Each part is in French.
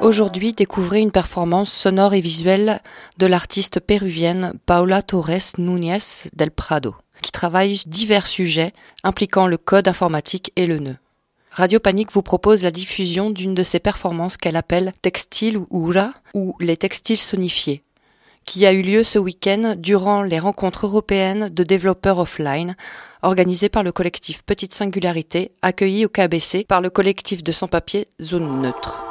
Aujourd'hui, découvrez une performance sonore et visuelle de l'artiste péruvienne Paula Torres Núñez del Prado, qui travaille divers sujets impliquant le code informatique et le nœud. Radio Panique vous propose la diffusion d'une de ses performances qu'elle appelle Textile ou Ura ou les textiles sonifiés, qui a eu lieu ce week-end durant les rencontres européennes de développeurs offline organisées par le collectif Petite Singularité, accueilli au KBC par le collectif de sans-papiers Zone Neutre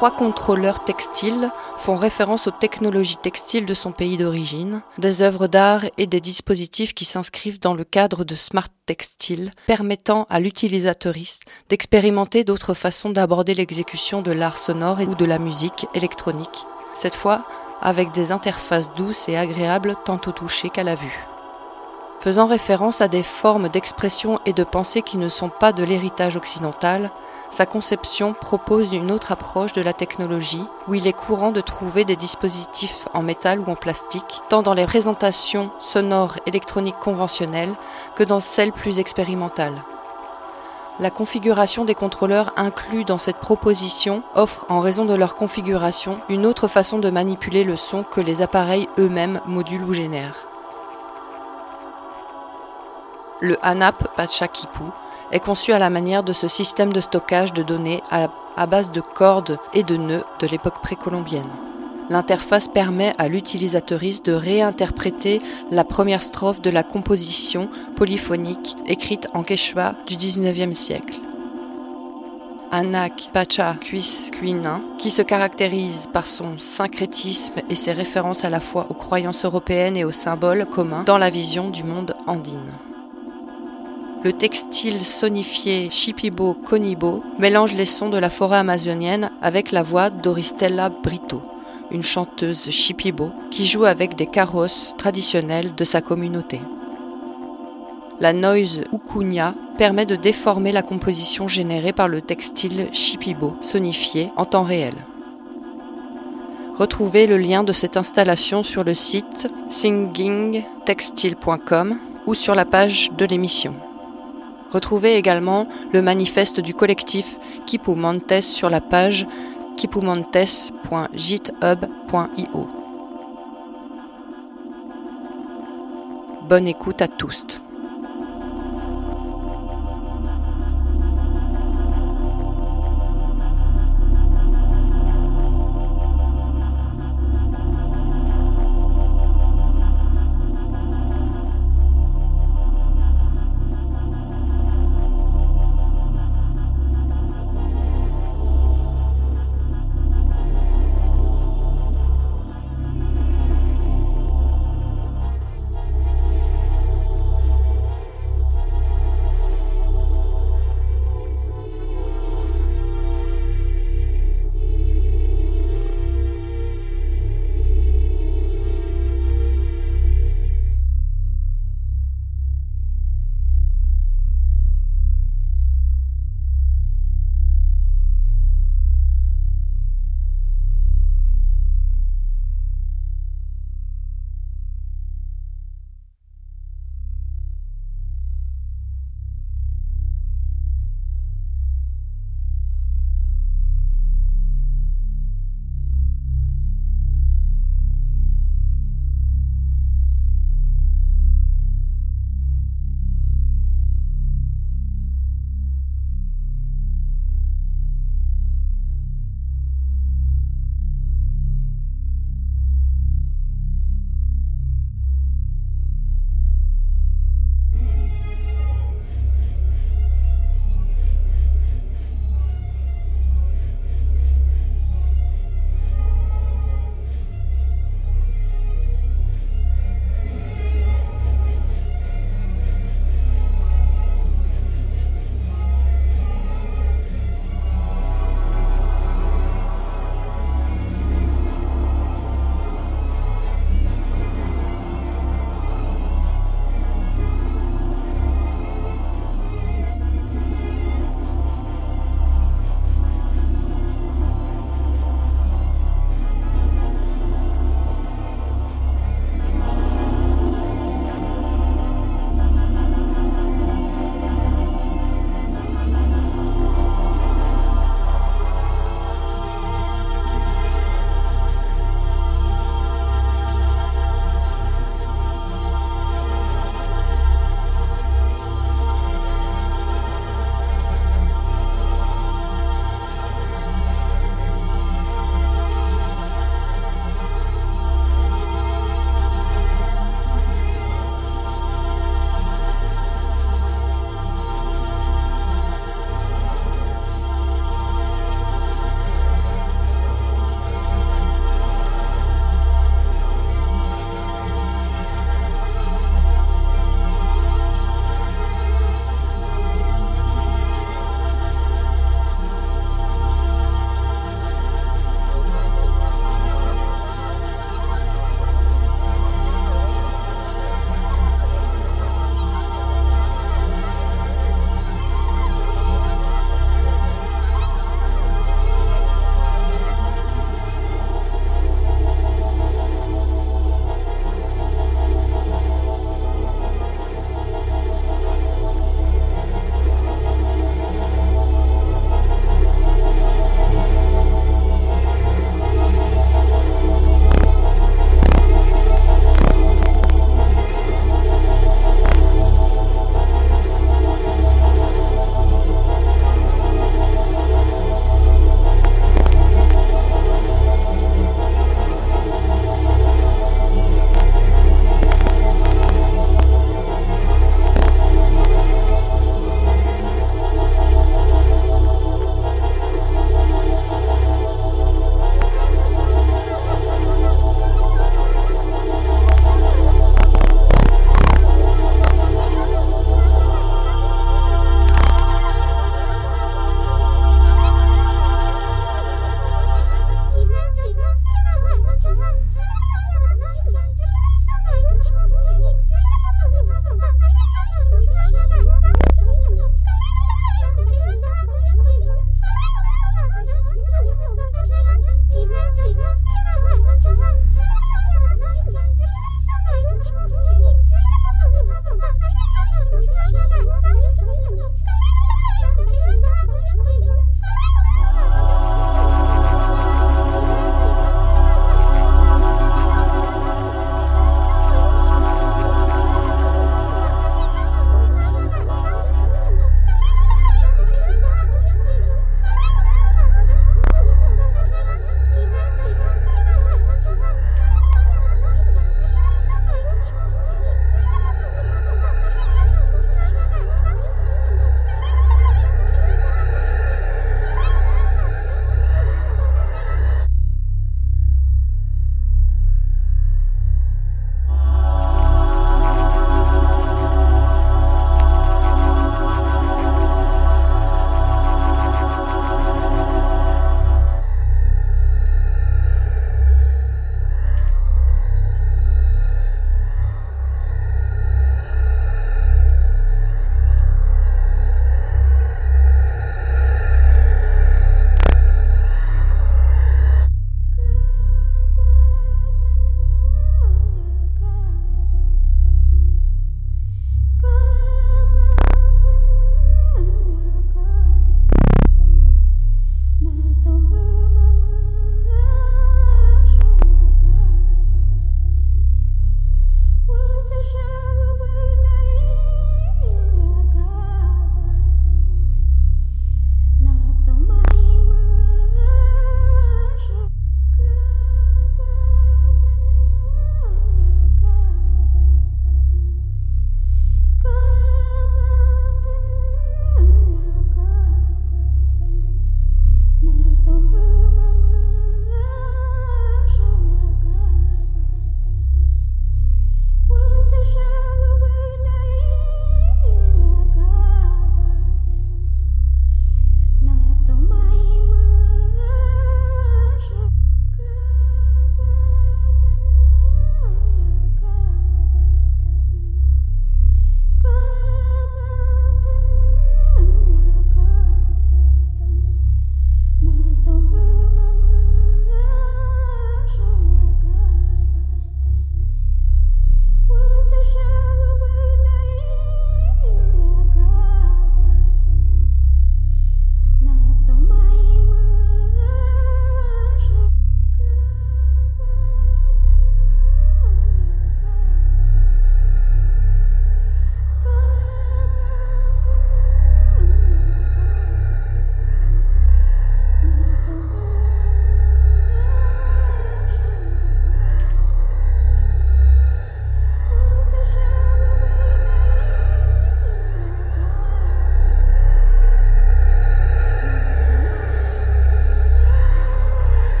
trois contrôleurs textiles font référence aux technologies textiles de son pays d'origine, des œuvres d'art et des dispositifs qui s'inscrivent dans le cadre de Smart Textile, permettant à l'utilisateuriste d'expérimenter d'autres façons d'aborder l'exécution de l'art sonore ou de la musique électronique, cette fois avec des interfaces douces et agréables tant au toucher qu'à la vue. Faisant référence à des formes d'expression et de pensée qui ne sont pas de l'héritage occidental, sa conception propose une autre approche de la technologie, où il est courant de trouver des dispositifs en métal ou en plastique, tant dans les présentations sonores électroniques conventionnelles que dans celles plus expérimentales. La configuration des contrôleurs inclus dans cette proposition offre, en raison de leur configuration, une autre façon de manipuler le son que les appareils eux-mêmes modulent ou génèrent. Le ANAP Pachaquipu est conçu à la manière de ce système de stockage de données à, base de cordes et de nœuds de l'époque précolombienne. L'interface permet à l'utilisatrice de réinterpréter la première strophe de la composition polyphonique écrite en quechua du XIXe siècle. Anak Pacha Kuis Kuinin, qui se caractérise par son syncrétisme et ses références à la fois aux croyances européennes et aux symboles communs dans la vision du monde andine. Le textile sonifié Chipibo Conibo mélange les sons de la forêt amazonienne avec la voix d'Oristella Brito, une chanteuse Chipibo qui joue avec des carrosses traditionnels de sa communauté. La noise ukunya permet de déformer la composition générée par le textile Chipibo sonifié en temps réel. Retrouvez le lien de cette installation sur le site singingtextile.com ou sur la page de l'émission. Retrouvez également le manifeste du collectif Kipu Montes sur la page kipumontes.github.io. Bonne écoute à tous.